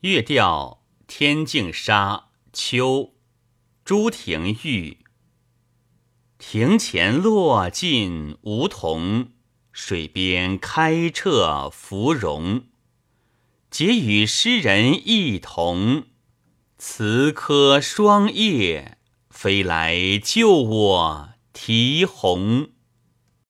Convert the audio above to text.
月调天净沙秋，朱庭玉。庭前落尽梧桐，水边开彻芙蓉。结与诗人一同，辞科霜叶，飞来救我啼红。